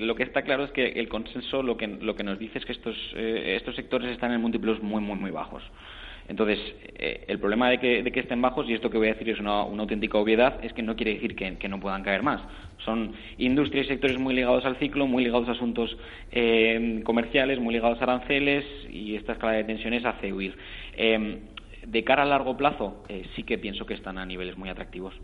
lo que está claro es que el consenso lo que, lo que nos dice es que estos, eh, estos sectores están en múltiplos muy, muy, muy bajos. Entonces, eh, el problema de que, de que, estén bajos, y esto que voy a decir es una, una auténtica obviedad, es que no quiere decir que, que, no puedan caer más. Son industrias y sectores muy ligados al ciclo, muy ligados a asuntos eh, comerciales, muy ligados a aranceles, y esta escala de tensiones hace huir. Eh, de cara a largo plazo, eh, sí que pienso que están a niveles muy atractivos.